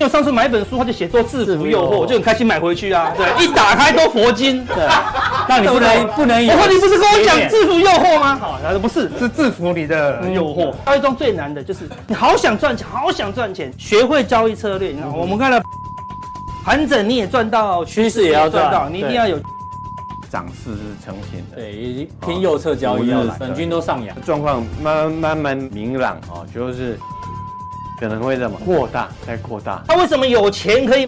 因为上次买一本书，他就写做制服诱惑，我就很开心买回去啊。对，一打开都佛经。对，那你不能不能有。我说你不是跟我讲制服诱惑吗？好，他说不是，是制服你的诱惑。交易中最难的就是你好想赚钱，好想赚钱，学会交易策略。你看，我们看了盘整你也赚到，趋势也要赚到，你一定要有涨势是成型的。对，偏右侧交易，本均都上扬，状况慢慢慢明朗哦，就是。可能会怎么扩大再扩大？他为什么有钱可以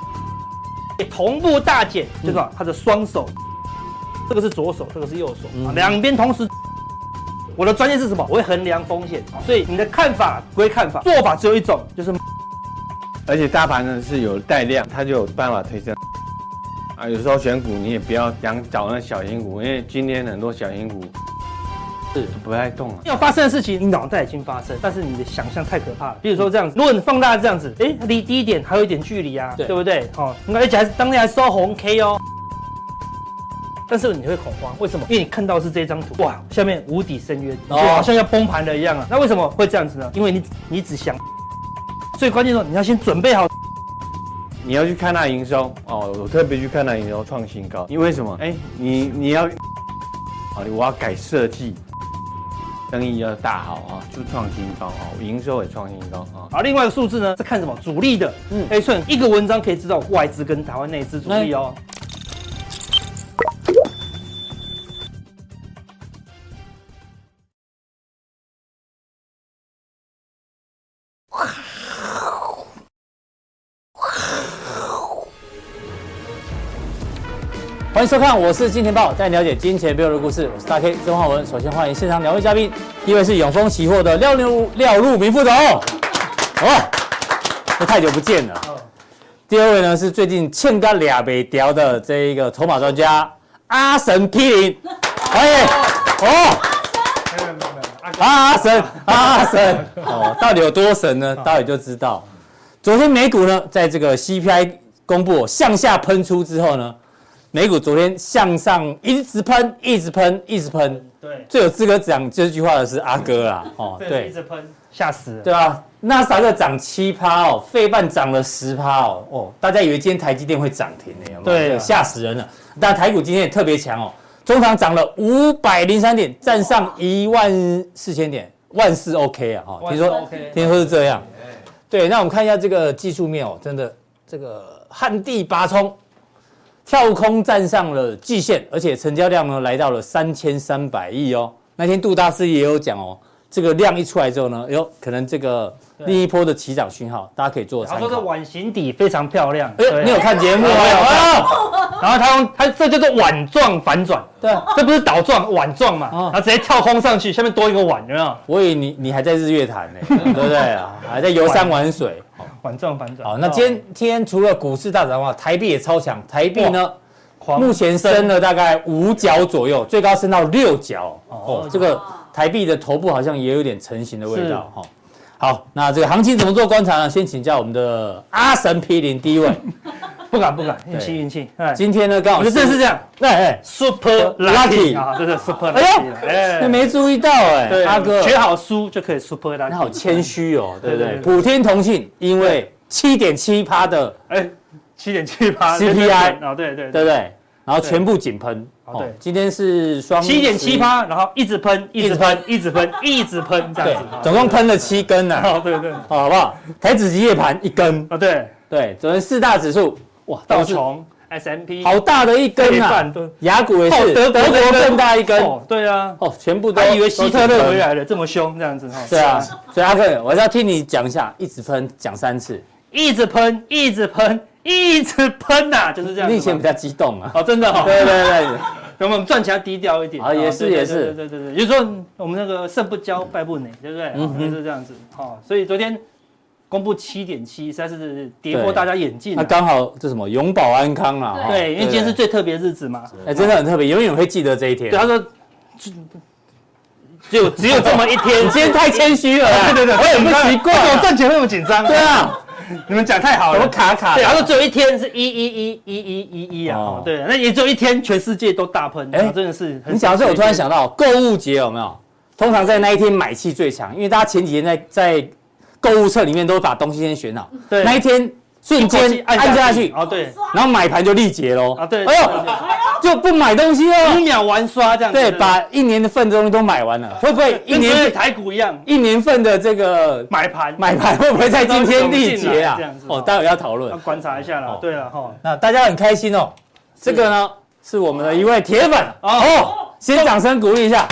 同步大减？就是他的双手，这个是左手，这个是右手，两边同时。我的专业是什么？我会衡量风险，所以你的看法归看法，做法只有一种，就是。而且大盘呢是有带量，它就有办法推升。啊，有时候选股你也不要想找那小型股，因为今天很多小型股。是不太动了。要发生的事情，你脑袋已经发生，但是你的想象太可怕了。比如说这样子，如果你放大这样子，哎，离低点还有一点距离啊，对，对不对？哦，而且还是当天还收红 K 哦。但是你会恐慌，为什么？因为你看到是这张图，哇，下面无底深渊，就好像要崩盘了一样啊。那为什么会这样子呢？因为你你只想，最关键的，你要先准备好，你要去看那营收哦。我特别去看那营收创新高，因为什么？哎，你你要，啊，我要改设计。生意要大好啊，就创新高啊，营收也创新高啊。好，另外一个数字呢，是看什么？主力的，嗯，哎，算一个文章可以知道外资跟台湾内资主力哦。欢迎收看，我是金钱豹，带你了解金钱背后的故事。我是大 K 曾焕文。首先欢迎现场两位嘉宾，一位是永丰期货的廖路廖路明副总，哦，这太久不见了。第二位呢是最近欠干俩北调的这一个筹码专家阿神 P 零，欢迎哦，阿神阿神哦，到底有多神呢？待会就知道。昨天美股呢，在这个 CPI 公布向下喷出之后呢，美股昨天向上一直喷，一直喷，一直喷。对，最有资格讲这句话的是阿哥啦。哦，对，一直喷，吓死了。对啊，纳斯达克涨七趴哦，费半涨了十趴哦。哦，大家以为今天台积电会涨停呢？有没有？对，吓死人了。但台股今天也特别强哦，中场涨了五百零三点，站上一万四千点，万事 OK 啊。哈，听说，听说是这样。对，那我们看一下这个技术面哦，真的这个旱地拔葱。跳空站上了季线，而且成交量呢来到了三千三百亿哦。那天杜大师也有讲哦，这个量一出来之后呢，哟，可能这个另一波的起涨讯号，大家可以做参考。他说这碗形底非常漂亮，哎，你有看节目没有？然后他用他这叫做碗状反转，对，这不是倒状碗状嘛？然后直接跳空上去，下面多一个碗，有没有？我以为你你还在日月潭呢，对不对啊？还在游山玩水。反转反转。好，那今天今天除了股市大涨的话，台币也超强。台币呢，目前升了大概五角左右，最高升到六角。哦，这个台币的头部好像也有点成型的味道。哈，好，那这个行情怎么做观察呢？先请教我们的阿神 P 零第一位。不 敢不敢，运气运气。今天呢刚好，我觉得这是这样。哎哎，Super Lucky 啊，这是 Super Lucky。哎呦，没注意到哎，阿哥，学好书就可以 Super Lucky。你好谦虚哦，对不对？普天同庆，因为七点七趴的，哎，七点七趴 CPI 啊，对对对不对？然后全部井喷。对，今天是双七点七趴，然后一直喷，一直喷，一直喷，一直喷，这样子。总共喷了七根呢。对对，好不好？台指期夜盘一根啊，对对，昨天四大指数。哇，道琼 S M P 好大的一根啊！雅股也是，德国更大一根，对啊，哦，全部都以为希特勒回来了，这么凶这样子哈，对啊，所以阿克，我要听你讲一下，一直喷，讲三次，一直喷，一直喷，一直喷呐，就是这样。你以前比较激动啊，哦，真的哈，对对对，我们 赚钱要低调一点啊，也是也是，对对对，就是说我们那个胜不骄，败不馁，对不对？嗯，就是这样子，好，所以昨天。公布七点七，实在是跌破大家眼镜。那刚好这什么永保安康啊？对，因为今天是最特别日子嘛。哎，真的很特别，永远会记得这一天。对，他说，只有只有这么一天。你 今天太谦虚了。对对对，我也不习惯，我赚钱会那么紧张。对啊，你们讲太好了。我卡卡。对，他说只有一天是一一一一一一一啊。对，那也只有一天，全世界都大喷。哎，真的是。你讲到这，我突然想到购物节有没有？通常在那一天买气最强，因为大家前几天在在。购物车里面都把东西先选好，对，那一天瞬间按下去，哦对，然后买盘就力竭喽，啊对，哎呦，就不买东西哦，五秒完刷这样子，对，把一年的份的东西都买完了，会不会一年台股一样，一年份的这个买盘。买盘会不会在今天力竭啊？哦，待会要讨论，要观察一下了，对了哈，那大家很开心哦，这个呢是我们的一位铁粉。哦，先掌声鼓励一下。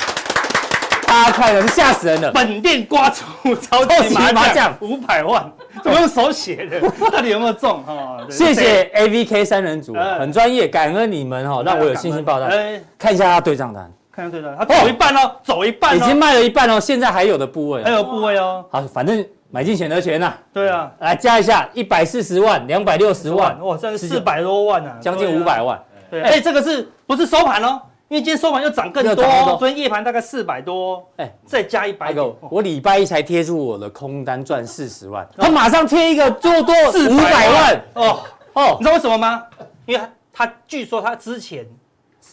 大家看了是吓死人了，本店刮出超级麻将。五百万，怎么用手写的？到底有没有中？哈，谢谢 AVK 三人组，很专业，感恩你们哈，让我有信心报单。看一下他对账单，看一下对账单，他走一半哦，走一半，已经卖了一半哦，现在还有的部位，还有部位哦。好，反正买进选择权呐。对啊，来加一下，一百四十万，两百六十万，哇，这是四百多万啊，将近五百万。对，哎，这个是不是收盘哦？因为今天收盘又涨更多，所以夜盘大概四百多，哎，再加一百个，我礼拜一才贴出我的空单赚四十万，他马上贴一个做多五百万，哦哦，你知道为什么吗？因为他据说他之前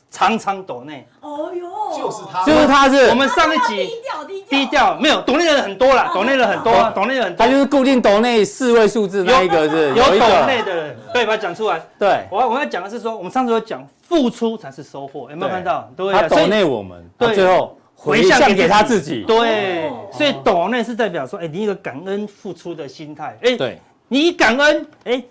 常常抖内，哦哟，就是他，就是他是。我们上一集低调低调，没有抖内的人很多啦，抖内的很多，抖内的很多，他就是固定抖内四位数字那一个是有抖内的人，对，把它讲出来，对。我我要讲的是说，我们上次有讲。付出才是收获，有没有看到？对，他抖内我们，对，最后回向给他自己。对，所以抖内是代表说，哎，你一个感恩付出的心态，哎，对，你感恩，哎，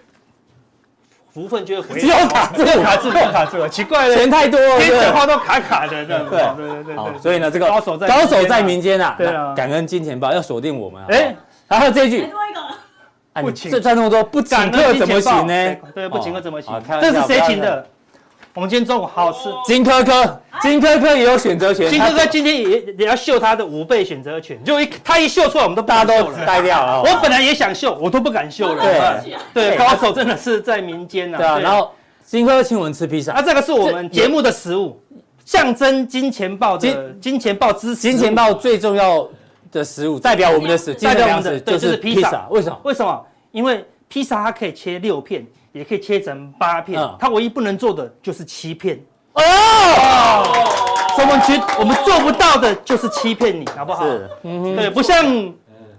福分就会回只有。卡住，卡住，卡住了，奇怪了，钱太多了，讲话都卡卡的，这样。对对对对。所以呢，这个高手在高手在民间啊，对啊，感恩金钱豹要锁定我们。哎，还有这句，不请，这赚那么多，不请客怎么行呢？对，不请客怎么行？这是谁请的？我们今天中午好好吃，金科科，金科科也有选择权。金科科今天也也要秀他的五倍选择权，就一他一秀出来，我们都大家都呆掉了。我本来也想秀，我都不敢秀了。对对，高手真的是在民间呐。对啊，然后金科科请我们吃披萨，那这个是我们节目的食物，象征金钱豹的金钱豹之金钱豹最重要的食物，代表我们的食，代表我们的就是披萨。为什么？为什么？因为披萨它可以切六片。也可以切成八片，它唯一不能做的就是欺骗哦。所以我们觉我们做不到的就是欺骗你，好不好？是，对，不像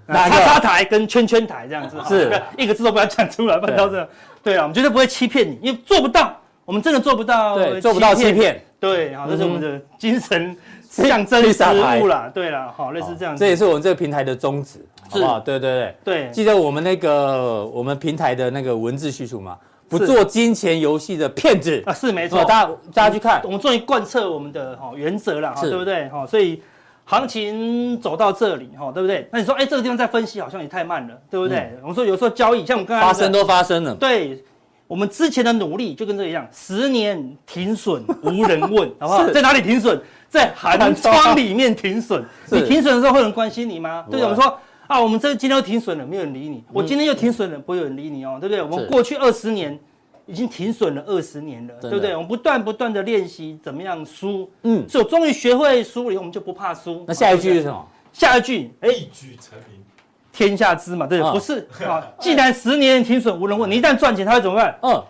叉叉台跟圈圈台这样子，是。一个字都不要讲出来，不然到这，对啊，我们绝对不会欺骗你，因为做不到，我们真的做不到，对，做不到欺骗，对，好，这是我们的精神象征食物啦，对啦，好，类似这样，这也是我们这个平台的宗旨。是啊，对对对对，记得我们那个我们平台的那个文字叙述吗？不做金钱游戏的骗子啊，是没错，大家大家去看，我们终于贯彻我们的哈原则了，对不对？哈，所以行情走到这里哈，对不对？那你说，哎，这个地方在分析好像也太慢了，对不对？我们说有时候交易像我们刚才发生都发生了，对，我们之前的努力就跟这个一样，十年停损无人问，好不好？在哪里停损？在寒窗里面停损。你停损的时候会有人关心你吗？对，我们说。啊，我们这今天又停损了，没有人理你。我今天又停损了，不会有人理你哦，对不对？我们过去二十年已经停损了二十年了，对不对？我们不断不断的练习怎么样输，嗯，所以我终于学会输了以后，我们就不怕输。那下一句是什么？下一句，哎，一举成名，天下知嘛，对不对？不 是啊，既然十年停损无人问，你一旦赚钱，他会怎么办？嗯。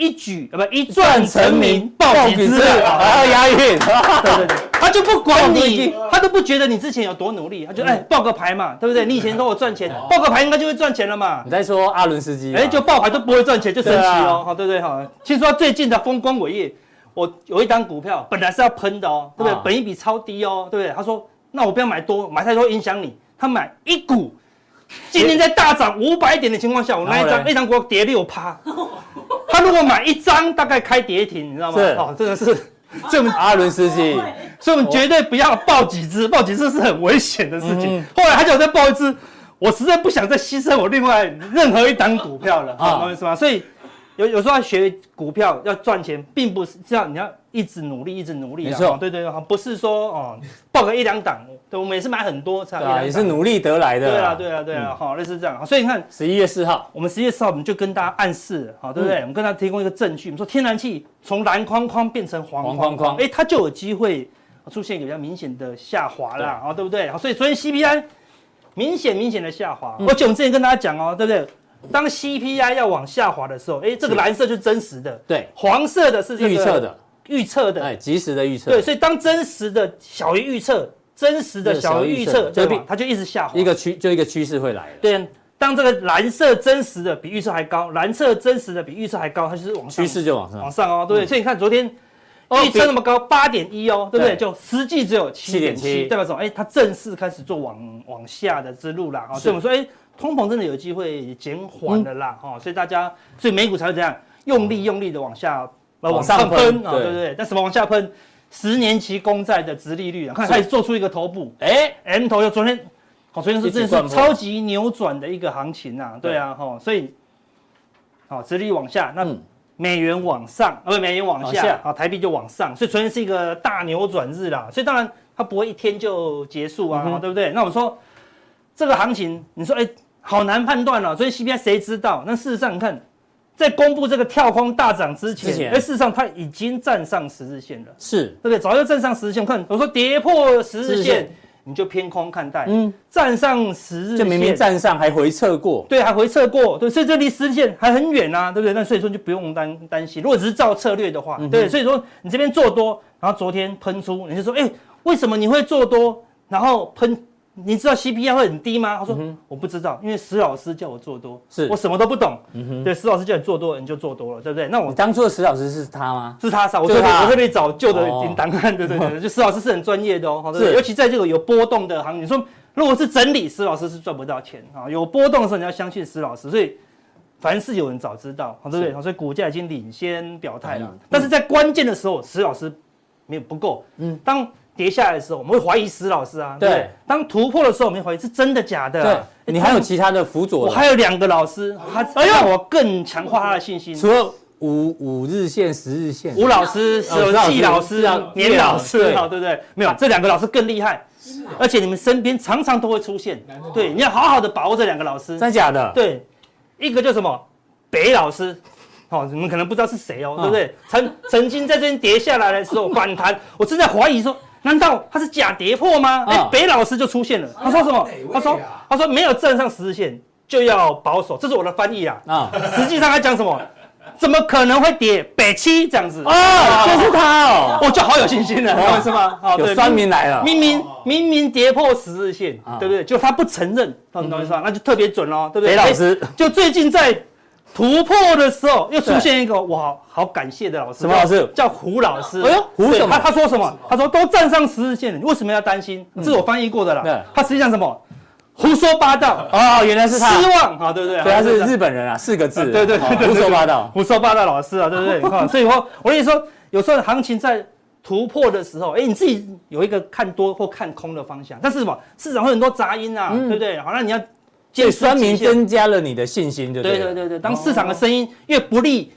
一举啊不一赚成名，暴毙之啊，还要押韵，对 对对，他就不管你，他都不觉得你之前有多努力，他就哎报个牌嘛，对不对？你以前说我赚钱，报个牌应该就会赚钱了嘛。你在说阿伦斯基？哎，就报牌都不会赚钱，就神奇哦，好对不对？好，听说最近的风光伟业，我有一档股票本来是要喷的哦，对不对？本一比超低哦，对不对？他说那我不要买多，买太多影响你。他买一股，今天在大涨五百点的情况下，我那一张那张股跌六趴。他如果买一张，大概开跌停，你知道吗？哦，真的是 这么阿伦斯基，所以我们绝对不要抱几只，抱几只是很危险的事情。后来他就再抱一只，我实在不想再牺牲我另外任何一档股票了，懂我意思吗？所以有有时候要学股票要赚钱，并不是这样，你要。一直努力，一直努力。没错，对对对，不是说哦，报个一两档，对，我们也是买很多才。对啊，也是努力得来的。对啊，对啊，对啊，好，类似这样。所以你看，十一月四号，我们十一月四号，我们就跟大家暗示，好，对不对？我们跟大家提供一个证据，我们说天然气从蓝框框变成黄框框，哎，它就有机会出现一个比较明显的下滑啦，啊，对不对？好，所以昨天 CPI 明显明显的下滑，而且我们之前跟大家讲哦，对不对？当 CPI 要往下滑的时候，哎，这个蓝色就是真实的，对，黄色的是预测的。预测的，哎，及时的预测，对，所以当真实的小于预测，真实的小于预测，就它就一直下滑，一个趋就一个趋势会来，对，当这个蓝色真实的比预测还高，蓝色真实的比预测还高，它就是往上，趋势就往上，往上哦，对不对？所以你看昨天预测那么高，八点一哦，对不对？就实际只有七点七，代表什么？哎，它正式开始做往往下的之路了啊。所以我们说，哎，通膨真的有机会减缓的啦，哦。所以大家，所以美股才会这样用力用力的往下往上喷啊，对不对？但什么往下喷？十年期公债的殖利率啊，看开始做出一个头部，哎，M 头就昨天。好，昨天是真的是超级扭转的一个行情啊，对啊，哈，所以，好，殖利率往下，那美元往上，呃，美元往下，好，台币就往上，所以昨天是一个大扭转日啦，所以当然它不会一天就结束啊，对不对？那我们说这个行情，你说哎，好难判断了，所以 CPI 谁知道？那事实上你看，在公布这个跳空大涨之前，哎，事实上它已经站上十日线了，是。对不对？早就站上十日线，看我说跌破十日线。你就偏空看待，嗯，站上十日线，就明明站上还回撤过，对，还回撤过，对，所以这离十日线还很远啊，对不对？那所以说就不用担担心，如果只是照策略的话，嗯、对，所以说你这边做多，然后昨天喷出，你就说，哎、欸，为什么你会做多，然后喷？你知道 CPI 会很低吗？他说、嗯、我不知道，因为石老师叫我做多，是我什么都不懂。对，石老师叫你做多，你就做多了，对不对？那我当初的石老师是他吗？是他，我这边我这边找旧的档案，对对对，就石老师是很专业的哦，对不对？尤其在这个有波动的行业，你说如果是整理，石老师是赚不到钱啊。有波动的时候，你要相信石老师，所以凡事有人早知道，对不对？是所以股价已经领先表态了，嗯、但是在关键的时候，石老师没有不够。嗯，当。跌下来的时候，我们会怀疑石老师啊。对，当突破的时候，我们会怀疑是真的假的。对，你还有其他的辅佐？我还有两个老师，他让我更强化他的信心。除了五五日线、十日线，吴老师、季老师、年老师，好，对不对？没有，这两个老师更厉害。而且你们身边常常都会出现。对，你要好好的把握这两个老师。真假的？对，一个叫什么？北老师。好，你们可能不知道是谁哦，对不对？曾曾经在这边跌下来的时候反弹，我正在怀疑说。难道他是假跌破吗？哎，北老师就出现了。他说什么？他说他说没有站上十日线就要保守，这是我的翻译啊。啊，实际上他讲什么？怎么可能会跌北七这样子？啊，就是他哦，我就好有信心了，是吗？有酸民来了，明明明明跌破十日线，对不对？就他不承认，懂懂意思吧？那就特别准喽，对不对？北老师就最近在。突破的时候又出现一个我好好感谢的老师，什么老师？叫胡老师。哎呦，胡什么？他他说什么？他说都站上十日线了，你为什么要担心？这是我翻译过的啦。他实际上什么？胡说八道。哦，原来是他。失望啊，对不对？对，他是日本人啊，四个字。对对对，胡说八道，胡说八道老师啊，对不对？你看，所以说我跟你说，有时候行情在突破的时候，哎，你自己有一个看多或看空的方向，但是什么？市场会很多杂音啊，对不对？好，那你要。所以酸民增加了你的信心，对不对？对对对对，当市场的声音越不利，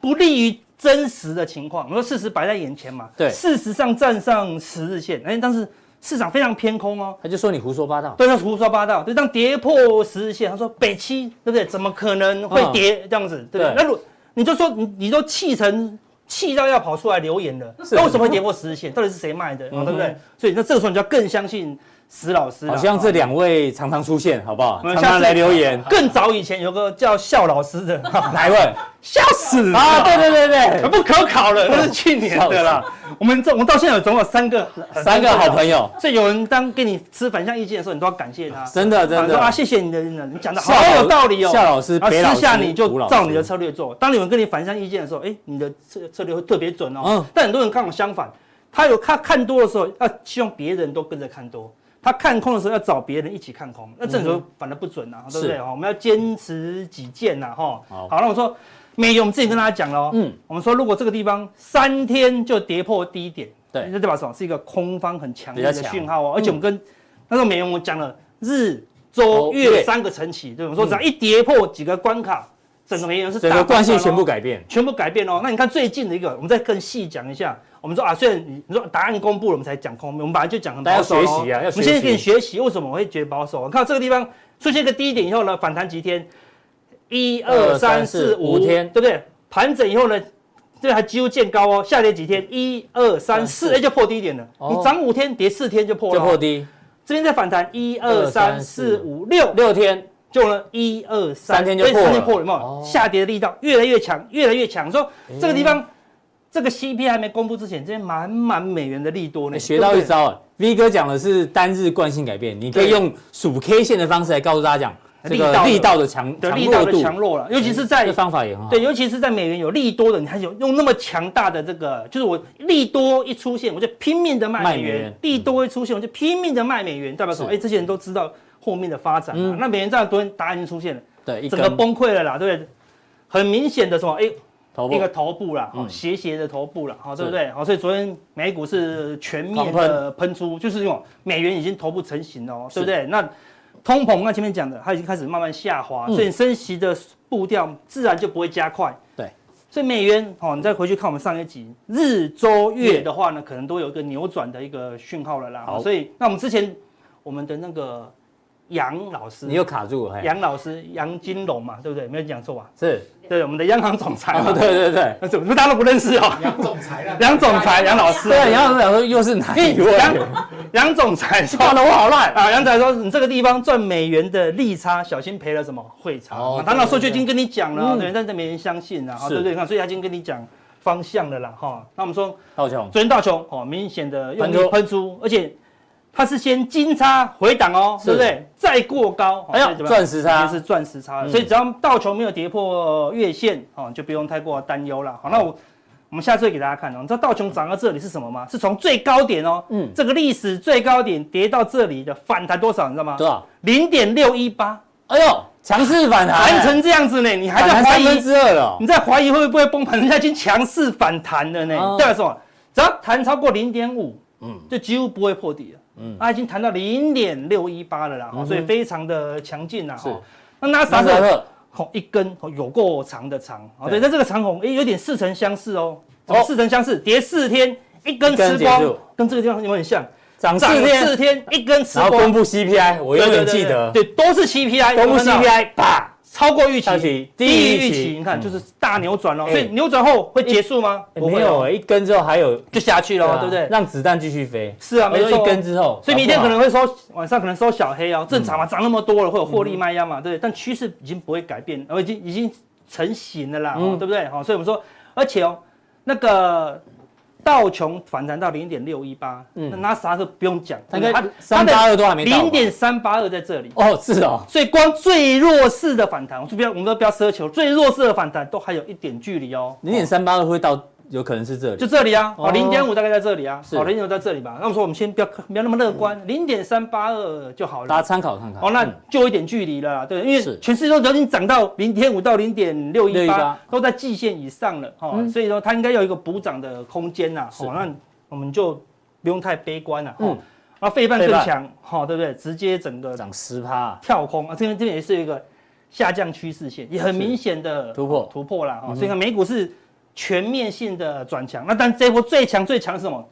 不利于真实的情况，我说事实摆在眼前嘛。对，事实上站上十日线，哎，但是市场非常偏空哦。他就说你胡说八道。对，他胡说八道。对，当跌破十日线，他说北七，对不对？怎么可能会跌这样子？对不对？那如你就说你你都气成气到要跑出来留言了，那为什么会跌破十日线？到底是谁卖的？对不对？所以那这个时候你就要更相信。石老师，好像这两位常常出现，好不好？常常来留言。更早以前有个叫笑老师的，哪一位？笑死啊！对对对对，不可考了，那是去年的啦。我们这我们到现在有总有三个三个好朋友，所以有人当给你持反向意见的时候，你都要感谢他。真的真的啊，谢谢你的人，你讲的好有道理哦。夏老师，私下你就照你的策略做。当有人跟你反向意见的时候，哎，你的策策略会特别准哦。嗯。但很多人刚好相反，他有他看多的时候，要希望别人都跟着看多。他看空的时候要找别人一起看空，那这时候反而不准呐，对不对？我们要坚持己见呐，哈。好，那我说美元，我们之前跟大家讲了，嗯，我们说如果这个地方三天就跌破低点，对，那代表什么？是一个空方很强烈的讯号哦。而且我们跟那时候美元我们讲了日、周、月三个晨起，对，我们说只要一跌破几个关卡，整个美元是整个惯性全部改变，全部改变哦。那你看最近的一个，我们再更细讲一下。我们说啊，虽然你你说答案公布了，我们才讲空，我们本来就讲很保守。要学习啊，要学习。我们现在给你学习，为什么我会觉得保守？看到这个地方出现一个低点以后呢，反弹几天？一二三四五天，对不对？盘整以后呢，这还几乎见高哦。下跌几天？一二三四，哎，就破低点了。你涨五天，跌四天就破了。就破低。这边再反弹，一二三四五六六天，就呢一二三天就破了。三天破了？下跌的力道越来越强，越来越强。说这个地方。这个 CPI 还没公布之前，这边满满美元的利多呢。学到一招啊，V 哥讲的是单日惯性改变，你可以用数 K 线的方式来告诉大家讲，力道力道的强对力道的强弱了，尤其是在这方法也很好。对，尤其是在美元有利多的，你还有用那么强大的这个，就是我利多一出现，我就拼命的卖美元；利多一出现，我就拼命的卖美元，代表什么？哎，这些人都知道后面的发展嘛。那美元这样昨天答案已经出现了，对，整个崩溃了啦，对不对？很明显的什么？哎，一个头部啦，斜斜的头部啦，好，对不对？好，所以昨天美股是全面的喷出，就是这种美元已经头部成型了哦，对不对？那。通膨，那前面讲的，它已经开始慢慢下滑，所以升息的步调自然就不会加快。对，所以美元，哦，你再回去看我们上一集日、周、月的话呢，可能都有一个扭转的一个讯号了啦。好，所以那我们之前我们的那个。杨老师，你又卡住了。杨老师，杨金龙嘛，对不对？没有讲错吧？是，对，我们的央行总裁。对对对，那怎么大家都不认识哦？杨总裁，杨总裁，杨老师。对，杨老师讲说又是哪一位？杨杨总裁说的我好烂啊！杨仔说，你这个地方赚美元的利差，小心赔了什么汇差。哦，他那时候就已经跟你讲了，对，但是没人相信啊，对不对？看，所以他已经跟你讲方向了啦，哈。那我们说道琼，昨天道琼哦，明显的用力喷出，而且。它是先金叉回档哦，对不对？再过高，哎呀，钻石差是钻石差，所以只要道琼没有跌破月线，哦，就不用太过担忧了。好，那我我们下次会给大家看哦。你知道道琼涨到这里是什么吗？是从最高点哦，嗯，这个历史最高点跌到这里的反弹多少？你知道吗？多少？零点六一八。哎呦，强势反弹，弹成这样子呢？你还在怀疑？三分之二了。你在怀疑会不会崩盘？人家已经强势反弹了呢。代表什么？只要弹超过零点五，嗯，就几乎不会破底了。嗯，它已经谈到零点六一八了啦，所以非常的强劲啦。是，那纳斯达克。红一根有够长的长，哦对，那这个长红哎有点似曾相识哦，似曾相识，跌四天一根吃光，跟这个地方有点像，涨四天。一根吃光。然后公布 CPI，我有点记得，对，都是 CPI，公布 CPI，啪。超过预期，低于预期，你看就是大扭转了，所以扭转后会结束吗？没有，一根之后还有就下去了，对不对？让子弹继续飞。是啊，没错。一根之后，所以明天可能会收，晚上可能收小黑哦，正常嘛，涨那么多了会有获利卖压嘛，对不对？但趋势已经不会改变，而已经已经成型了啦，对不对？好，所以我们说，而且哦，那个。道琼反弹到零点六一八，嗯，那纳斯达克不用讲，它的三八二都还没到，零点三八二在这里。哦，是哦，所以光最弱势的反弹，我们不要，我们都不要奢求，最弱势的反弹都还有一点距离哦。零点三八二会到。有可能是这里，就这里啊，哦，零点五大概在这里啊，好，零点五在这里吧。那我们说，我们先不要不要那么乐观，零点三八二就好了，大家参考看看。哦，那就一点距离了，对，因为全世界都已经涨到零点五到零点六一八，都在季线以上了，哦，所以说它应该有一个补涨的空间呐，好，那我们就不用太悲观了，嗯，啊，费半更强，哈，对不对？直接整个涨十趴，跳空啊，这边这边也是一个下降趋势线，也很明显的突破。突破了，哈，所以看美股是。全面性的转强，那但这波最强最强是什么？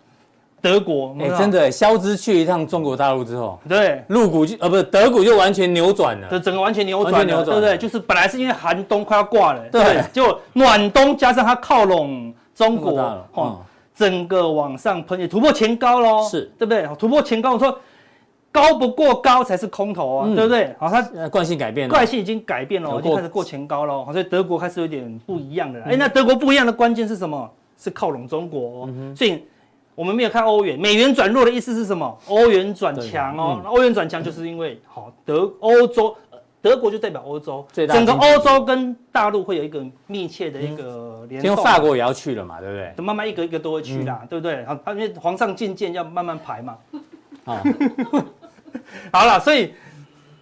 德国，哎，真的，肖之去一趟中国大陆之后，对，入股就呃不是德股就完全扭转了，就整个完全扭转，对不对？就是本来是因为寒冬快要挂了，对，就暖冬加上它靠拢中国，哦，整个往上喷，也突破前高喽，是。对不对？突破前高，我说。高不过高才是空头啊，对不对？好，它惯性改变了，惯性已经改变了，已经开始过前高了。好，所以德国开始有点不一样的。哎，那德国不一样的关键是什么？是靠拢中国。所以我们没有看欧元，美元转弱的意思是什么？欧元转强哦。欧元转强就是因为好德欧洲，德国就代表欧洲，整个欧洲跟大陆会有一个密切的一个联动。因为法国也要去了嘛，对不对？慢慢一个一个都会去啦，对不对？好，因为皇上进见要慢慢排嘛。啊。好了，所以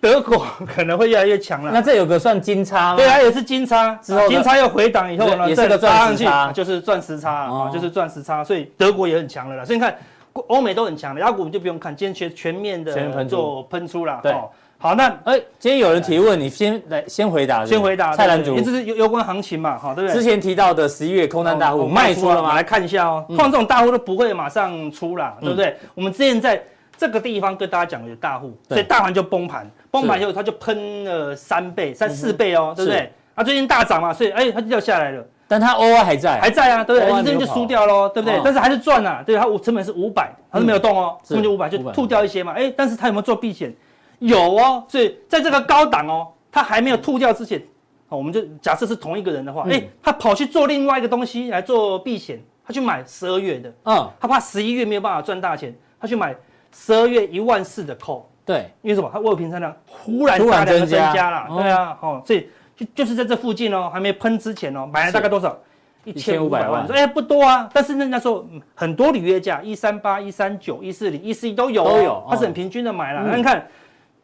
德国可能会越来越强了。那这有个算金叉吗？对啊，也是金叉。之后金叉又回档以后呢，再拉上去就是钻石叉啊，就是钻石叉。所以德国也很强了啦。所以你看，欧美都很强了，亚股就不用看，今天全全面的做喷出了。对，好，那哎，今天有人提问，你先来先回答，先回答。蔡澜主，这是有有关行情嘛？好，对不对？之前提到的十一月空单大户卖出了吗？来看一下哦，碰这种大户都不会马上出啦，对不对？我们之前在。这个地方跟大家讲有大户，所以大盘就崩盘，崩盘以后它就喷了三倍、三四倍哦，对不对？啊，最近大涨嘛，所以哎，它就掉下来了。但它 OI 还在，还在啊，对不对？这边就输掉喽，对不对？但是还是赚啊，对，它五成本是五百，它是没有动哦，成本就五百，就吐掉一些嘛。哎，但是它有没有做避险？有哦，所以在这个高档哦，它还没有吐掉之前，好，我们就假设是同一个人的话，哎，他跑去做另外一个东西来做避险，他去买十二月的，嗯，他怕十一月没有办法赚大钱，他去买。十二月一万四的 call，对，因为什么？它未平仓量忽然大量的增加了，对啊，哦，所以就就是在这附近哦，还没喷之前哦，买了大概多少？一千五百万。说哎不多啊，但是那那时候很多履约价，一三八、一三九、一四零、一四一都有，都有，它是很平均的买了。那你看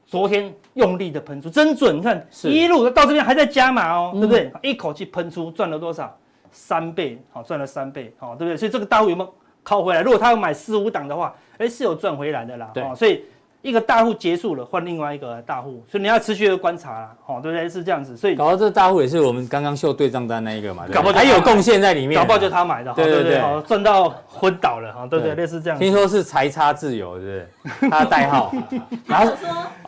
昨天用力的喷出，真准，你看一路到这边还在加码哦，对不对？一口气喷出赚了多少？三倍，好赚了三倍，好对不对？所以这个大户有没有靠回来？如果他要买四五档的话，哎是有赚回来的啦。对，所以。一个大户结束了，换另外一个大户，所以你要持续的观察啦，哦，对不对？是这样子，所以搞到这大户也是我们刚刚秀对账单那一个嘛，搞不好还有贡献在里面，搞不好就他买的，对对对，赚到昏倒了，哈，对不对？类似这样。听说是财差自由，对不对？他的代号，然后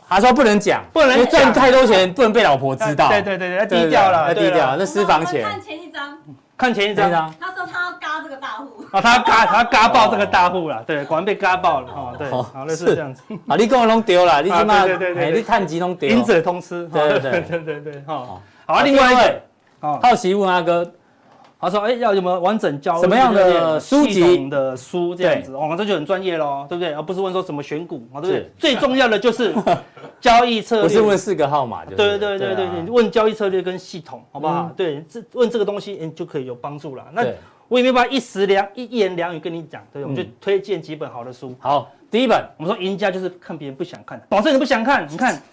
他说不能讲，不能赚太多钱，不能被老婆知道，对对对对，要低调了，要低调，那私房钱。看前一张。看前一张，他说他要嘎这个大户，啊，他要嘎，他要嘎爆这个大户了，对，果然被嘎爆了，哦，对，好，类似这样子，啊，你跟我弄丢了，你起码，对对对，你探级弄丢，赢者通吃，对对对。对对对，好，好，另外一位，好奇问阿哥。他说：“哎，要有没有完整教什么样的书籍的书这样子？哦，这就很专业喽，对不对？而不是问说什么选股，对不对？最重要的就是 交易策略，不是问四个号码，对对对对对，你问交易策略跟系统，好不好？对，这问这个东西，嗯，就可以有帮助了。那我也没办法一时两一言两语跟你讲，对，我们就推荐几本好的书。好，第一本，我们说赢家就是看别人不想看，保证你不想看，你看。”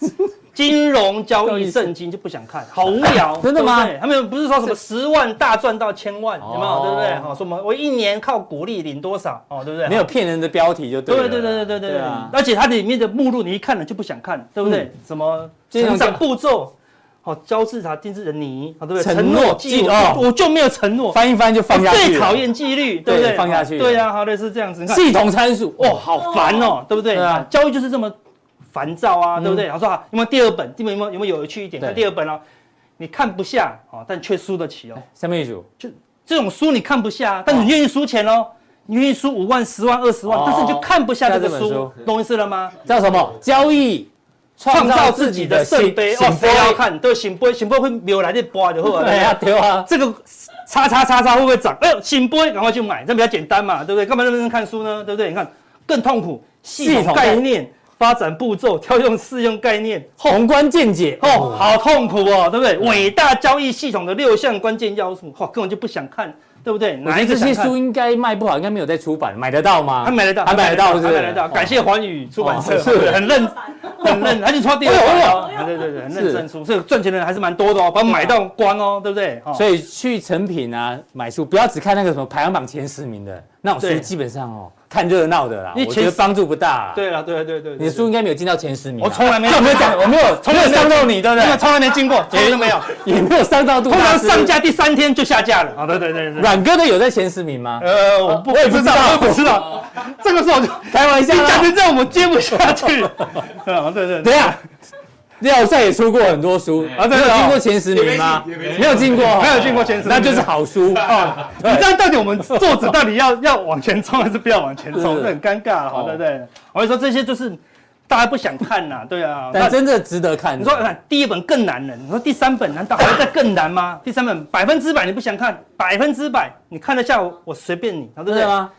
金融交易圣经就不想看，好无聊，真的吗？他们不是说什么十万大赚到千万，有没有？对不对？好，说什么我一年靠股利领多少？哦，对不对？没有骗人的标题就对。对对对对对对。而且它里面的目录你一看了就不想看，对不对？什么成长步骤？哦，交智查定制的你，对不对？承诺纪律，我就没有承诺。翻一翻就放下去。最讨厌纪律，对不对？放下去。对呀，好的是这样子。系统参数，哦，好烦哦，对不对？交易就是这么。烦躁啊，对不对？他说啊，有没有第二本？有没有有没有有趣一点？看第二本哦，你看不下哦，但却输得起哦。下面一组？就这种书你看不下，但你愿意输钱哦，你愿意输五万、十万、二十万，但是你就看不下这个书，懂意思了吗？叫什么？交易创造自己的圣杯哦，谁要看？对，醒杯，醒杯会没有来的播就好了。对啊，对啊，这个叉叉叉叉会不会涨？哎呦，圣杯赶快去买，这比较简单嘛，对不对？干嘛认真看书呢？对不对？你看更痛苦，系统概念。发展步骤、挑用适用概念、宏观见解，哦，好痛苦哦，对不对？伟大交易系统的六项关键要素，嚯，根本就不想看，对不对？哪一个这些书应该卖不好，应该没有在出版，买得到吗？还买得到，还买得到，是？买得到。感谢环宇出版社，是很认，很认，而且出第二本，对对对，很认真出，所以赚钱的人还是蛮多的哦，把它买到光哦，对不对？所以去成品啊买书，不要只看那个什么排行榜前十名的那种书，基本上哦。看热闹的啦，我觉得帮助不大。对了，对对对，你的书应该没有进到前十名。我从来没有，我没有讲，我没有，从没有伤到你，对不对？从来没进过，绝对没有，也没有伤到度。通常上架第三天就下架了。啊，对对对对。阮哥的有在前十名吗？呃，我不，我也不知道，我不知道。这个时候就 开玩笑，你讲成这样我们接不下去。啊，对对。等下。廖赛也出过很多书啊，没有进过前十名吗？没有进过，没有进过前十名，那就是好书 啊。你知道到底我们作者到底要 要往前冲还是不要往前冲？这很尴尬，好，对不对？我就说这些就是大家不想看呐，对啊。但真的值得看。你说看第一本更难了，你说第三本难道还要再更难吗？第三本百分之百你不想看，百分之百你看得下我，我随便你，对不对吗？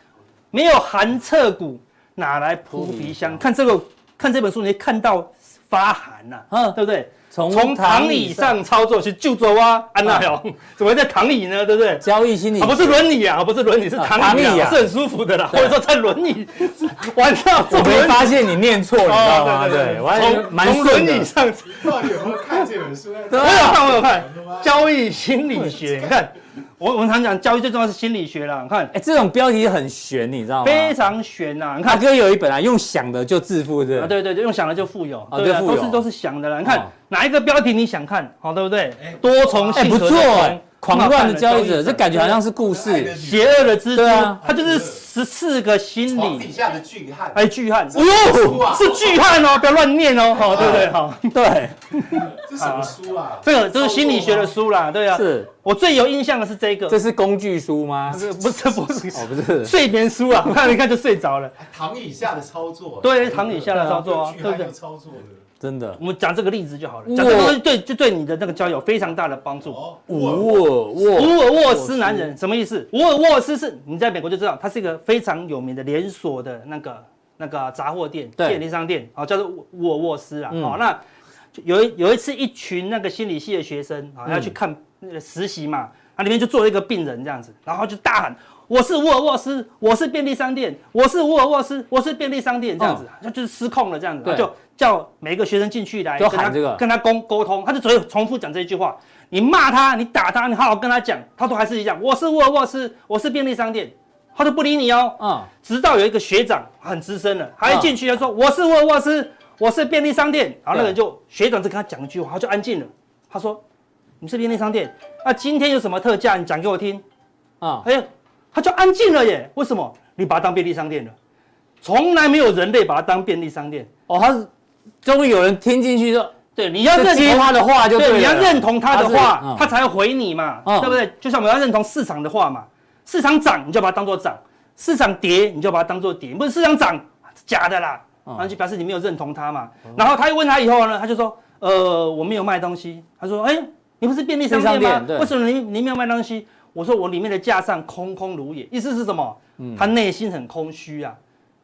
没有寒彻骨，哪来菩提香？看这个，看这本书，你看到。发寒呐，嗯，对不对？从躺椅上操作去就走啊，安娜哟，怎么会在躺椅呢？对不对？交易心理，不是轮椅啊，不是轮椅，是躺椅啊，是很舒服的啦。或者说在轮椅，晚上我没发现你念错，你知道吗？对，从从轮椅上，到底有没有看这本书？我有看，我有看，交易心理学，你看。我我们常讲教育最重要是心理学啦，你看，哎，这种标题很玄，你知道吗？非常玄呐！你看，阿哥有一本啊，用想的就致富，对不对？对对对，用想的就富有，对啊，都是都是想的啦。你看哪一个标题你想看，好，对不对？多重性格，不错。狂乱的交易者，这感觉好像是故事。邪恶的蜘蛛，它就是十四个心理。底下的巨汉，哎，巨汉，哦呦，是巨汉哦，不要乱念哦，好，对不对？好，对。这什么书啊？这个这是心理学的书啦，对啊。是我最有印象的是这个。这是工具书吗？不是，不是，不是，哦，不是。睡眠书啊，我看一看就睡着了。躺椅下的操作。对，躺椅下的操作啊，对不对？操作的。真的，我们讲这个例子就好了。讲这个东西对，就对你的那个交友非常大的帮助。沃尔沃沃尔沃斯男人什么意思？沃尔沃斯是你在美国就知道，他是一个非常有名的连锁的那个那个杂货店、便利商店，哦，叫做沃尔沃斯啦。嗯哦，那有一有一次，一群那个心理系的学生啊，嗯要去看那个实习嘛，那里面就坐了一个病人这样子，然后就大喊：“我是沃尔沃斯，我是便利商店，我是沃尔沃斯，我是便利商店。”这样子，就就是失控了这样子，对就叫每一个学生进去来跟他就喊这个跟他沟沟通，他就只会重复讲这一句话。你骂他，你打他，你好好跟他讲，他都还是一样。我是沃尔沃斯，我是便利商店，他都不理你哦。嗯，直到有一个学长很资深了，他一进去他说：“我是沃尔沃斯，我是便利商店。”然后那个人就学长就跟他讲一句话，他就安静了。他说：“你是便利商店，那今天有什么特价？你讲给我听。”啊，哎呀，他就安静了耶。为什么？你把它当便利商店了，从来没有人类把它当便利商店。哦，他是终于有人听进去说，对，你要就认同他的话就对对，你要认同他的话，嗯他才会回你嘛，嗯对不对？就像我们要认同市场的话嘛，市场涨你就把它当做涨，市场跌你就把它当做跌，不是市场涨假的啦，嗯然后就表示你没有认同他嘛。然后他又问他以后呢，他就说，呃，我没有卖东西。他说，哎，你不是便利商店吗？为什么你你没有卖东西？我说我里面的架上空空如也，意思是什么？嗯他内心很空虚啊，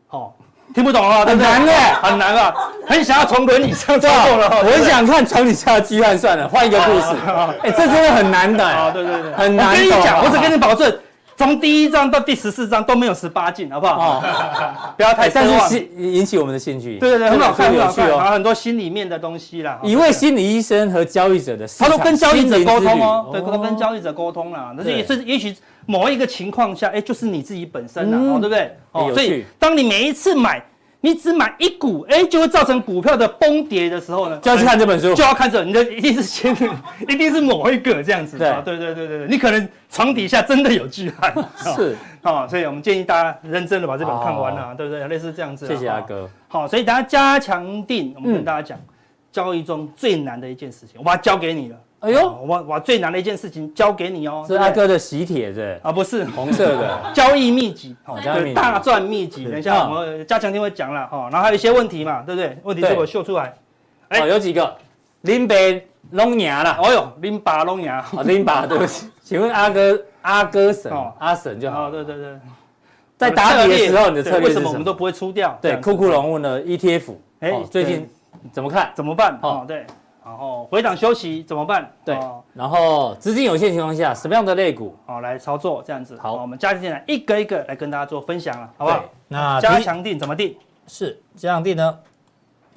好、听不懂啊？很难耶很难啊，很想要从轮椅上操作了。我很想看床底下的鸡蛋算了，换一个故事。哎，这真的很难的，啊，对对对，很难我跟你讲，我只跟你保证，从第一章到第十四章都没有十八禁，好不好？哦，不要太哎但。是引引起我们的兴趣，对对对，很好看，很好看，是有趣哦。很多心里面的东西啦。一位心理医生和交易者的他都跟交易者沟通哦，对，心灵之旅都跟交易者沟通啦。但是对也是也许某一个情况下，哎，就是你自己本身哦，对不对？哎哦，所以当你每一次买，你只买一股，哎，就会造成股票的崩跌的时候呢，就要去看这本书就要看着你的一定是先，一定是某一个这样子。对啊对对对对对，你可能床底下真的有巨汉。是，好，所以我们建议大家认真的把这本看完了，对不对？类似这样子。谢谢阿。哥。好，所以大家加强定，我们嗯跟大家讲，交易中最难的一件事情，我把它交给你了。哎呦，好我把我把最难的一件事情交给你哦。是阿哥的喜帖是啊，不是红色的，交易秘籍，大赚秘籍。等一下我们加强听会讲了哈，然后还有一些问题嘛，对不对？问题是对我秀出来。哎哦，有几个林北龙牙啦，哦呦，拎把龙牙。啊林把，对不起，请问阿哥阿哥神哦阿神就好好，。对对对。在打底的时候，你的策略？为什么我们都不会出掉？对，酷酷龙问了 ETF，哎哦最近怎么看？怎么办？哦哦，对，然后回档休息怎么办？对哦，然后资金有限情况下，什么样的类股？好，来操作这样子。好我们加进来一个一个来跟大家做分享了，好不好对？那加强定怎么定？是这样定呢？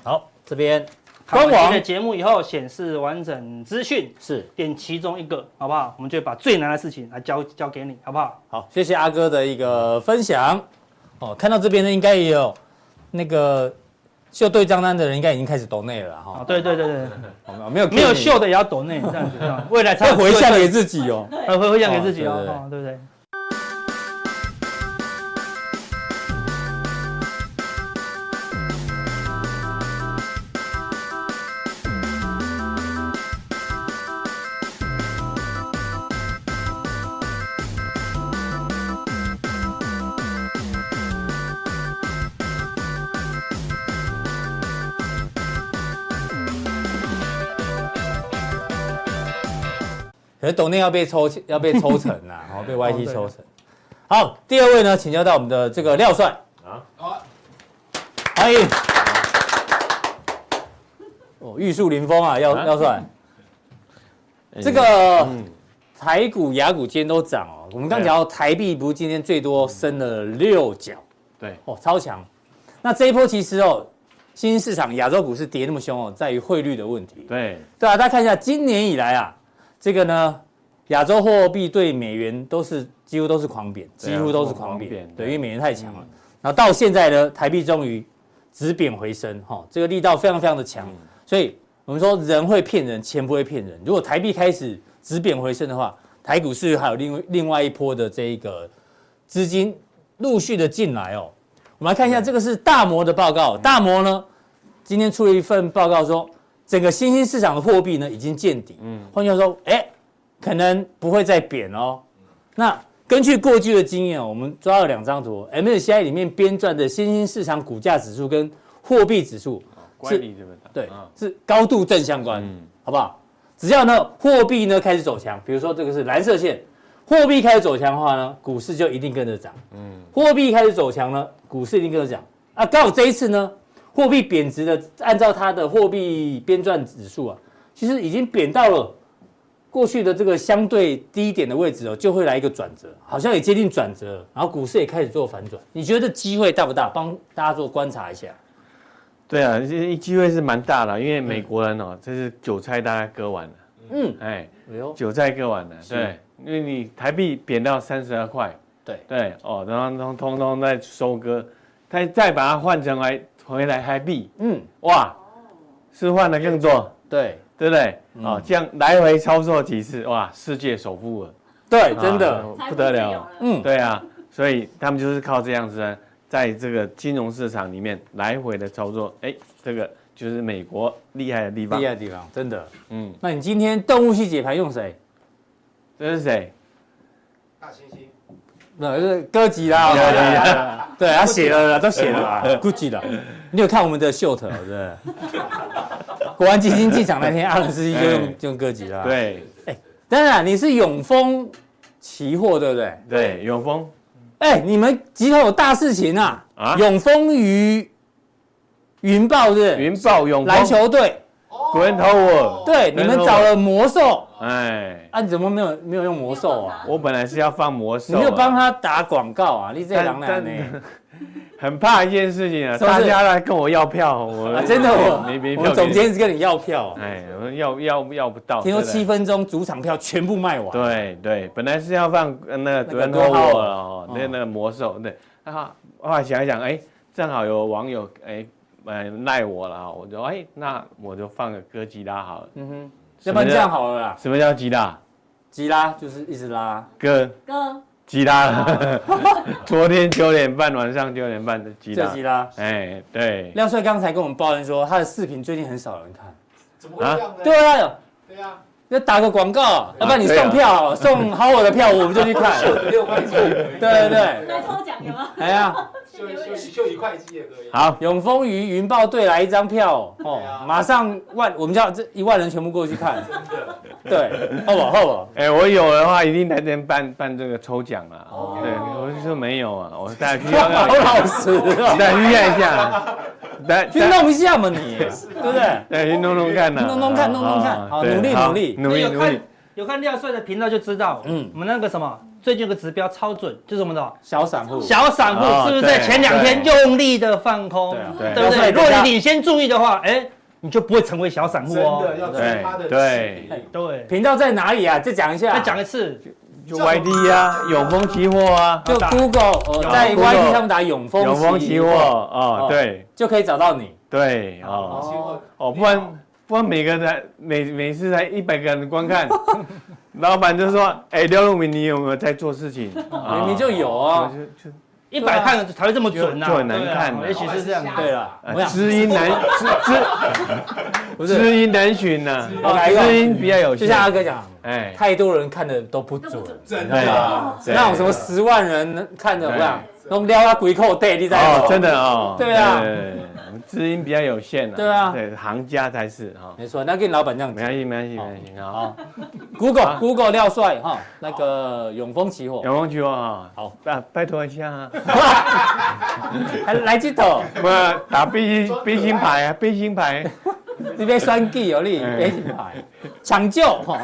好，这边官网的节目以后显示完整资讯，是点其中一个，好不好？我们就把最难的事情来交交给你，好不好？好，谢谢阿哥的一个分享。哦，看到这边呢，应该也有那个秀对账单的人，应该已经开始抖内了哈。对对对对，哦没有没有秀秀的也要抖内，这样子，未来才会回向给自己哦。呃会回向给自己哦，对不对？可是抖内要被抽要被抽成呐，然 后被哦 YT 抽成。好，第二位呢，请教到我们的这个廖帅啊，欢迎。哦，玉树临风啊，廖啊廖帅。这个嗯，台股、雅股今天都涨哦。我们刚讲到台币，不是今天最多升了六角对，哦，超强。那这一波其实哦，新兴市场亚洲股市跌那么凶哦，在于汇率的问题。对，对啊，大家看一下，今年以来啊，这个呢，亚洲货币对美元都是几乎都是狂贬，几乎都是狂贬，对因为美元太强了。然后到现在呢，台币终于止贬回升，哈、这个力道非常非常的强。所以我们说人会骗人，钱不会骗人。如果台币开始止贬回升的话，台股市还有另外另外一波的这一个资金陆续的进来哦。我们来看一下，这个是大摩的报告，大摩呢今天出了一份报告说。整个新兴市场的货币呢已经见底，嗯，换句话说，哎，可能不会再贬哦。那根据过去的经验，我们抓了两张图，MSCI 里面编撰的新兴市场股价指数跟货币指数，乖离这边的，对啊，是高度正相关，嗯好不好？只要呢货币呢开始走强，比如说这个是蓝色线，货币开始走强的话呢，股市就一定跟着涨，嗯，货币开始走强呢，股市一定跟着涨。啊，刚好这一次呢，货币贬值的，按照它的货币编撰指数啊，其实已经贬到了过去的这个相对低点的位置哦，就会来一个转折，好像也接近转折，然后股市也开始做反转。你觉得机会大不大？帮大家做观察一下。对啊，这机会是蛮大的，因为美国人哦，这是韭菜大概割完了。嗯，哎，韭菜割完了，对，因为你台币贬到三十二块，对对哦，然后通通通在收割，他再把它换成来回来台币，嗯，哇，是换的更多，对对不对？啊，这样来回操作几次，哇，世界首富了，对，真的不得了，嗯，对啊，所以他们就是靠这样子呢，在这个金融市场里面来回的操作，哎，这个。就是美国厉害的地方，厉害的地方，真的。嗯，那你今天动物系解盘用谁？这是谁？大猩猩。那是歌吉拉。对他写了啦，都写了啊。哥吉拉，你有看我们的秀特对？国安基金进场那天，阿伦斯基就用就用歌吉啦。对。哎，当然你是永丰期货对不对？对，永丰。哎，你们集团有大事情啊！啊，永丰余。云豹是云豹永篮球队，Grant Howard，对，你们找了魔兽，哎，啊，你怎么没有没有用魔兽啊？我本来是要放魔兽，你没有帮他打广告啊？你这狼男呢？很怕一件事情啊，大家来跟我要票，我真的我没没票，总监是跟你要票，哎，我要要要不到，听说七分钟主场票全部卖完，对对，本来是要放那个 Grant Howard 哦，那那个魔兽，对，啊，后来想一想，哎，正好有网友哎。呃，赖我了，我就哎，那我就放个哥吉拉好了。嗯哼，要不然这样好了啦。什么叫吉拉？吉拉就是一直拉。哥哥，吉拉。昨天九点半，晚上九点半的吉拉。吉拉。哎，对。廖帅刚才跟我们抱怨说，他的视频最近很少人看。怎么会这样呢？对啊，对啊。要打个广告，要不然你送票，送好我的票，我们就去看。六块钱。对对对。来抽奖有吗？哎呀。秀秀秀一块鸡也可以。好，永丰鱼云豹队来一张票哦，马上万，我们叫这一万人全部过去看。真的。对，好不好不？哎，我有的话一定来这边办办这个抽奖啊。哦。对，我就说没有啊，我 大家去要要。好老实，大家预约一下，来 去弄一下嘛你，对不对？对，去弄弄看呐。弄弄看，弄弄看，好，努力努力努力努力。有看廖帅的频道就知道，嗯，我们那个什么。最近有个指标超准，就是我们的小散户。小散户是不是在前两天用力的放空？对不对？如果你领先注意的话，哎，你就不会成为小散户哦。真的要追他的对对。频道在哪里啊？再讲一下。再讲一次，就 YD 啊，永丰期货啊，就 Google 在 YD 上面打永丰永丰期货哦，对，就可以找到你。对哦哦，不然不然每个人每每次才一百个人观看。老板就说：“哎，廖路明，你有没有在做事情？明明就有啊，就就一百看才会这么准呐，就很难看，也许是这样。对了，知音难知知，不是。知音难寻呐，知音比较有。就像阿哥讲，哎，太多人看的都不准，真的。那种什么十万人看的，我讲，那种撩他鬼口袋，你在哦，真的哦，对啊。”资金比较有限啊对啊，对，行家才是哈。没错，那跟老板这样没关系，没关系，没关系。啊，Google Google 廖帅哈，那个永丰起火，永丰期货啊。好，拜拜托一下啊。还 来几头？不，打 B 星 B 星牌啊，B 星牌。这边双 G 有你，B 星牌抢救哈。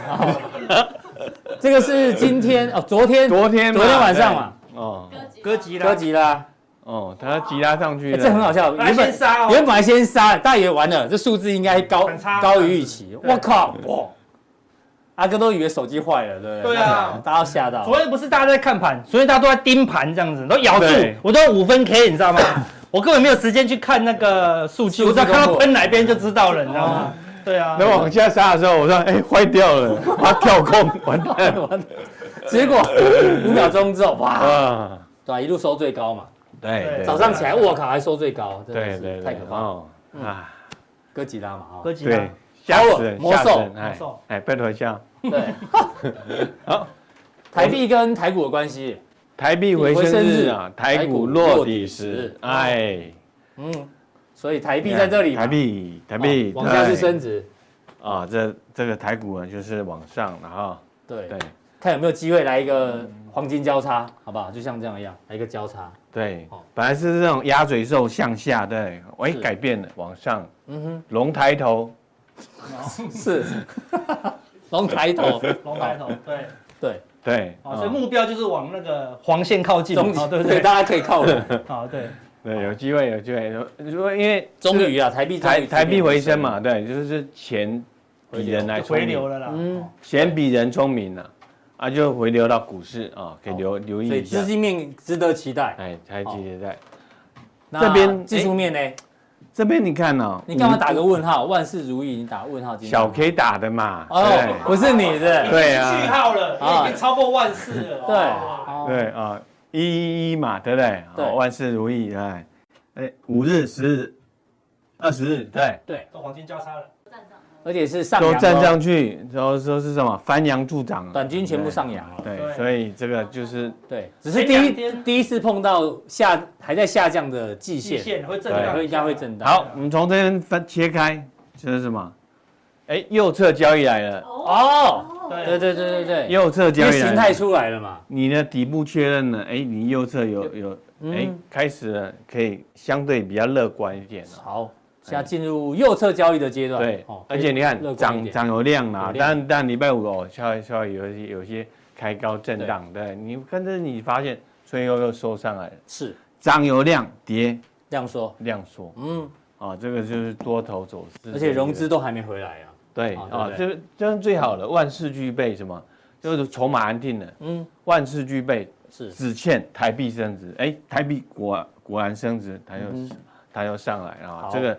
这个是今天哦，昨天，昨天，昨天晚上嘛。哦，哥吉拉，哥吉拉。哦，他急拉上去，这很好笑。原本杀原本还先杀，大家以为完了，这数字应该高高于预期。我靠，哇！阿哥都以为手机坏了，对不对？对啊，大家都吓到。昨天不是大家在看盘，所以大家都在盯盘，这样子都咬住，我都五分 K，你知道吗？我根本没有时间去看那个数据，我只要看到喷哪边就知道了，你知道吗？对啊。那往下杀的时候，我说，哎，坏掉了，它跳空，完蛋，完蛋。结果五秒钟之后，哇，对，一路收最高嘛。对，早上起来，我靠，还收最高，真的是，太可怕。了啊！哥吉拉嘛，哥吉拉，吓死人，魔兽，魔兽，哎，拜托一下，对，好，台币跟台股的关系，台币回升日啊，台股落底时，哎，嗯，所以台币在这里，台币，台币，往下是升值，啊，这这个台股呢就是往上了哈，对。对，看有没有机会来一个黄金交叉，好不好？就像这样一样，来一个交叉。对哦，本来是这种鸭嘴兽向下，对，我一改变了，往上，嗯哼，龙抬头，是。龙抬头，龙抬头，对，对，对，哦，所以哦目标就是往那个黄线靠近对不对？大家可以靠拢。好，对，对，有机会，有机会，如果因为终于啊，台币台台币回升嘛，对，就是钱比人来聪回流，了啦。嗯。嗯，钱比人聪明了，啊，就回流到股市啊，可以留留意一下资，金面值得期待。哎，台积电在那这边技术面呢？这边，你看哦，你干嘛打个问号？万事如意，你打问号。小 K 打的嘛，哦，不是你的，对啊句号了，啊已经超过万事了。对哇对，啊，一一一嘛，对不对？对哦万事如意，哎，哎，五日、十日、二十日，对，对，都黄金交叉了。而且是上扬都站哦上去，然后说是什么？翻扬助长，短均全部上扬了。对，所以这个就是对，只是第一第一次碰到下还在下降的季季线，线会震对荡，会应该会震荡。好，我们从这边翻切开，就是什么？哎，右侧交易来了，哦，对。对对对对对，右侧交易形态，出来了嘛。你的底部确认了，哎，你右侧有有，哎嗯，开始了，可以相对比较乐观一点了。好，现在进入右侧交易的阶段。对哦，而且你看涨涨有量啦有，量。但但礼拜五哦，稍微稍微有一些有一些开高震荡，对你跟着你发现所以又又收上来了，是。涨有量，跌量缩。量缩，嗯，啊，这个就是多头走势，而且融资都还没回来啊。对啊这这是最好的，万事俱备，什么就是筹码安定了，嗯，万事俱备，是。只欠台币升值，哎，台币果果然升值，它又嗯它又上来啊好，这个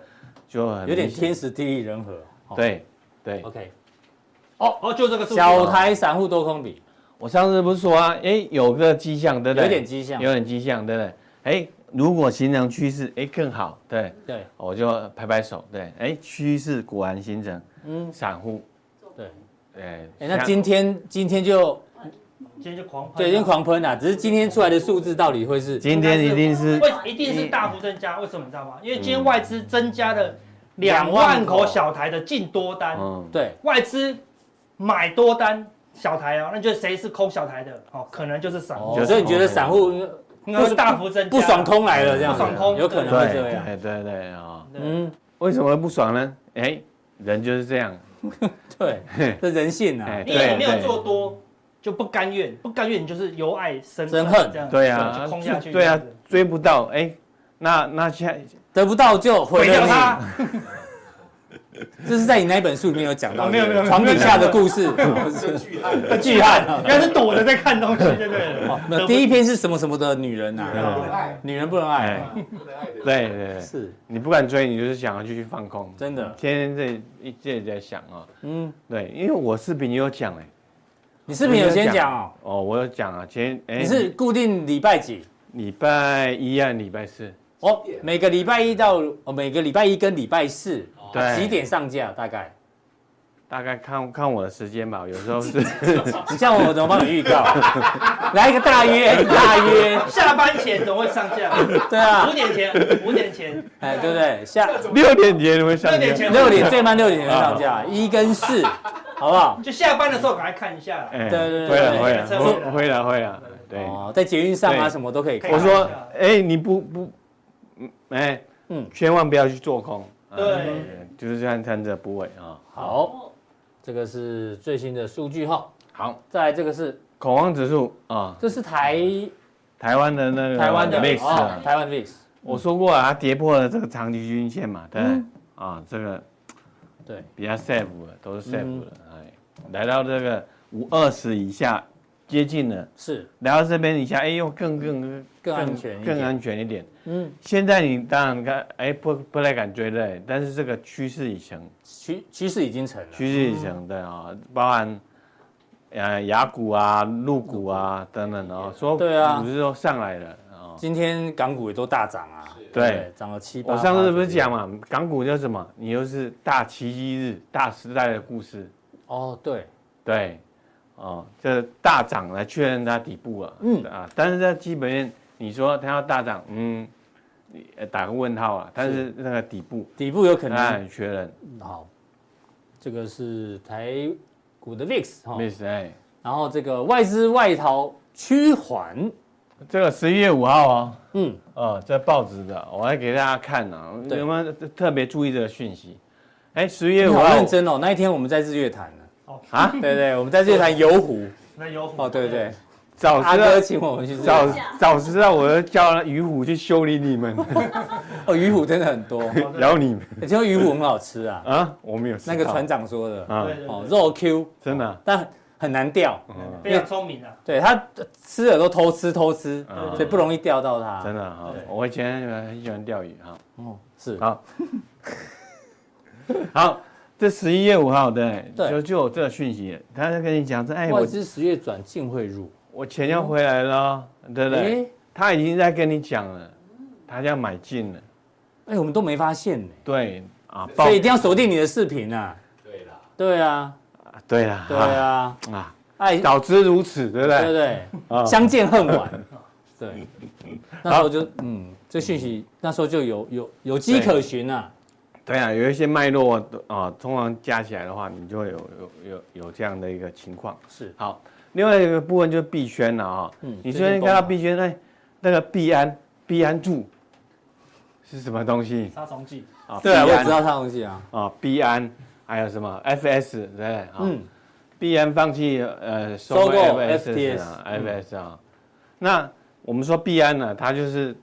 就很有点天时地利人和。哦。对对。OK，哦哦，就这个小台散户多空比我上次不是说啊，哎，有个迹象，对不对？有点迹象。有点迹象，对不对？哎，如果形成趋势，哎，更好，对，对，我就拍拍手，对，哎，趋势果然形成，嗯，散户，对。对，哎，那今天今天就今天就狂喷，对，已经狂喷了，只是今天出来的数字到底会是今天一定是为一定是大幅增加，为什么你知道吗？因为今天外资增加了两两万万口小台的净多单，嗯，对。外资买多单小台哦，那就是谁是空小台的？哦，可能就是散户，哦，所以你觉得散户应该应该会大幅增加，不爽空来了这样，不爽空有可能会这样。对对对啊，嗯，为什么会不爽呢？哎，人就是这样，对，这人性啊。哎。你也没有做多，就不甘愿，不甘愿你就是由爱生生恨这样对啊空下去，对啊追不到，哎，那那现在得不到就毁毁掉它了。你。这是在你那一本书里面有讲到没有没有床底下的故事。巨汉，巨汉，原来是躲着在看东西，对不对了？哦，没有，第一篇是什么什么的女人不能呐？爱，女人不能爱哎，不能爱。对对对，是你不敢追，你就是想要继续放空，真的。天天在一直在想啊，嗯，对，因为我视频也有讲哎，你视频有先讲哦，哦，我有讲啊，前哎你是固定礼拜几？礼拜一啊，礼拜四，哦，每个礼拜一到哦，每个礼拜一跟礼拜四，对几点上架？大概？大概看看我的时间吧，有时候是 你像我我怎么帮你预告？来一个大约，大约，下班前总会上架，对啊。五，点前，五点前，哎，对不对？下 六点前会上架，六点前。六点最慢六点前上架，一跟四，好不好？就下班的时候赶快看一下。哎，对对对会了对会了对会会了会了，对，哦，在捷运上啊，什么都可以看。我说哎你不不，嗯哎嗯。嗯，千万不要去做空，啊对就是这样看着部位啊，好，这个是最新的数据哈。好，再来这个是，恐慌指数啊，这是台台湾的那个台湾的 VIX 哦啊，台湾 VIX，我说过啊，它跌破了这个长期均线嘛，对。啊，这个对，比较 safe 的，都是 safe 嗯。了，哎，来到这个五二十以下，接近了，是，来到这边你想，哎，又更更更安全更安全一点。嗯，现在你当然看，哎，不不太敢追了，但是这个趋势已成，趋趋势已经成了趋。势已成的啊，包含呃雅股啊、陆股啊等等哦，说对啊股市都上来了啊。今天港股也都大涨啊，对，涨了七八。我上次不是讲？嘛，港股叫什么？你又是大奇迹日、大时代的故事，哦，对，对，哦，这大涨来确认它底部了，嗯嗯啊，但是在基本面，你说它要大涨，嗯，打个问号啊，但是那个底部底部有可它能。很确认，好，这个是台股的 VIX 哈，没事哎，然后这个外资外逃趋缓。这个十一月五号哦，嗯，哦，这报纸的，我来给大家看啊，对有没有特别注意这个讯息？哎，十一月五号好认真哦。那一天我们在日月潭呢。哦啊，对对，我们在日月潭游湖。那游湖。哦，对对，早知道阿哥请我们去早。早知道我就叫了鱼虎去修理你们，哦，鱼虎真的很多，咬你们。听说鱼虎很好吃啊。啊！我没有吃。那个船长说的，啊，哦，肉 Q，真的啊，但很难钓。嗯非常聪明啊。对他吃了都偷吃偷吃，嗯所以不容易钓到它。真的啊，我以前很喜欢钓鱼哈。哦，是。好，好，这十一月五号对，对就就有这个讯息，他在跟你讲说，哎，我外资十月转净汇入，我钱要回来了，对不对？哎他已经在跟你讲了，他要买进了，哎，我们都没发现呢，对啊，所以一定要锁定你的视频啊。对啦，对啊，对了，对啊，啊，哎，早知如此，对不对不对？对？啊，相见恨晚。对，那时候就嗯，这讯息那时候就有有有迹可循啊。对啊，有一些脉络啊，通常加起来的话，你就会有有有有这样的一个情况。是，好，另外一个部分就是币圈了啊。嗯你昨天看到币圈那那个币安币安柱是什么东西杀虫剂，啊？对啊，我知道杀虫剂啊。啊，币安还有什么 FS 对不对？啊，嗯，币安放弃呃收收购购 FS 啊，FS 啊。那我们说币安呢，它就是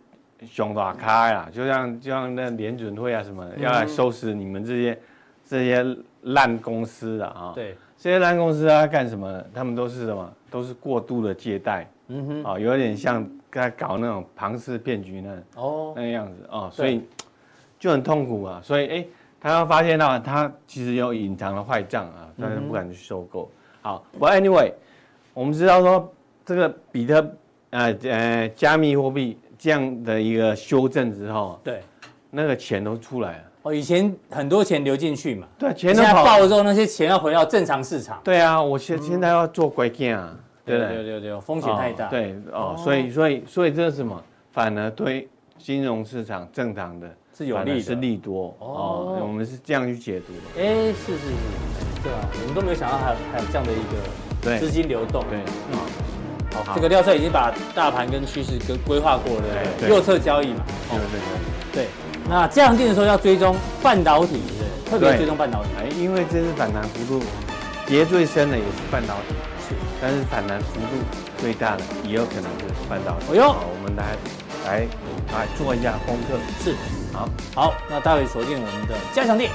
熊大咖呀，就像就像那联准会啊什么的，要来收拾你们这些这些烂公司的啊。对，这些烂公司啊干什么呢？他们都是什么？都是过度的借贷嗯哼，啊，有点像在搞那种庞氏骗局那哦，那样子啊，所以就很痛苦啊。所以哎，他要发现到他其实有隐藏的坏账啊，但是不敢去收购。好，不过 anyway，我们知道说这个比特呃呃加密货币这样的一个修正之后，对，那个钱都出来了，哦，以前很多钱流进去嘛，对，现在钱都跑爆了之后，那些钱要回到正常市场。对啊，我现现在要做鬼件啊，对不对对？对对，风险太大。哦，对哦，所以所以所以这是什么？反而对金融市场正常的是有利的反而是利多哦哦。我们是这样去解读的。哎，是是是，对啊，我们都没有想到还有还有这样的一个对资金流动。对，嗯这个廖帅已经把大盘跟趋势跟规划过了，右侧交易嘛。对对对。对，那这样定的时候要追踪半导体，对，特别追踪半导体。哎，因为这次反弹幅度跌最深的也是半导体，是，但是反弹幅度最大的也有可能是半导体。哎呦，我们来来来做一下功课。是，好。好，那待会锁定我们的加强店。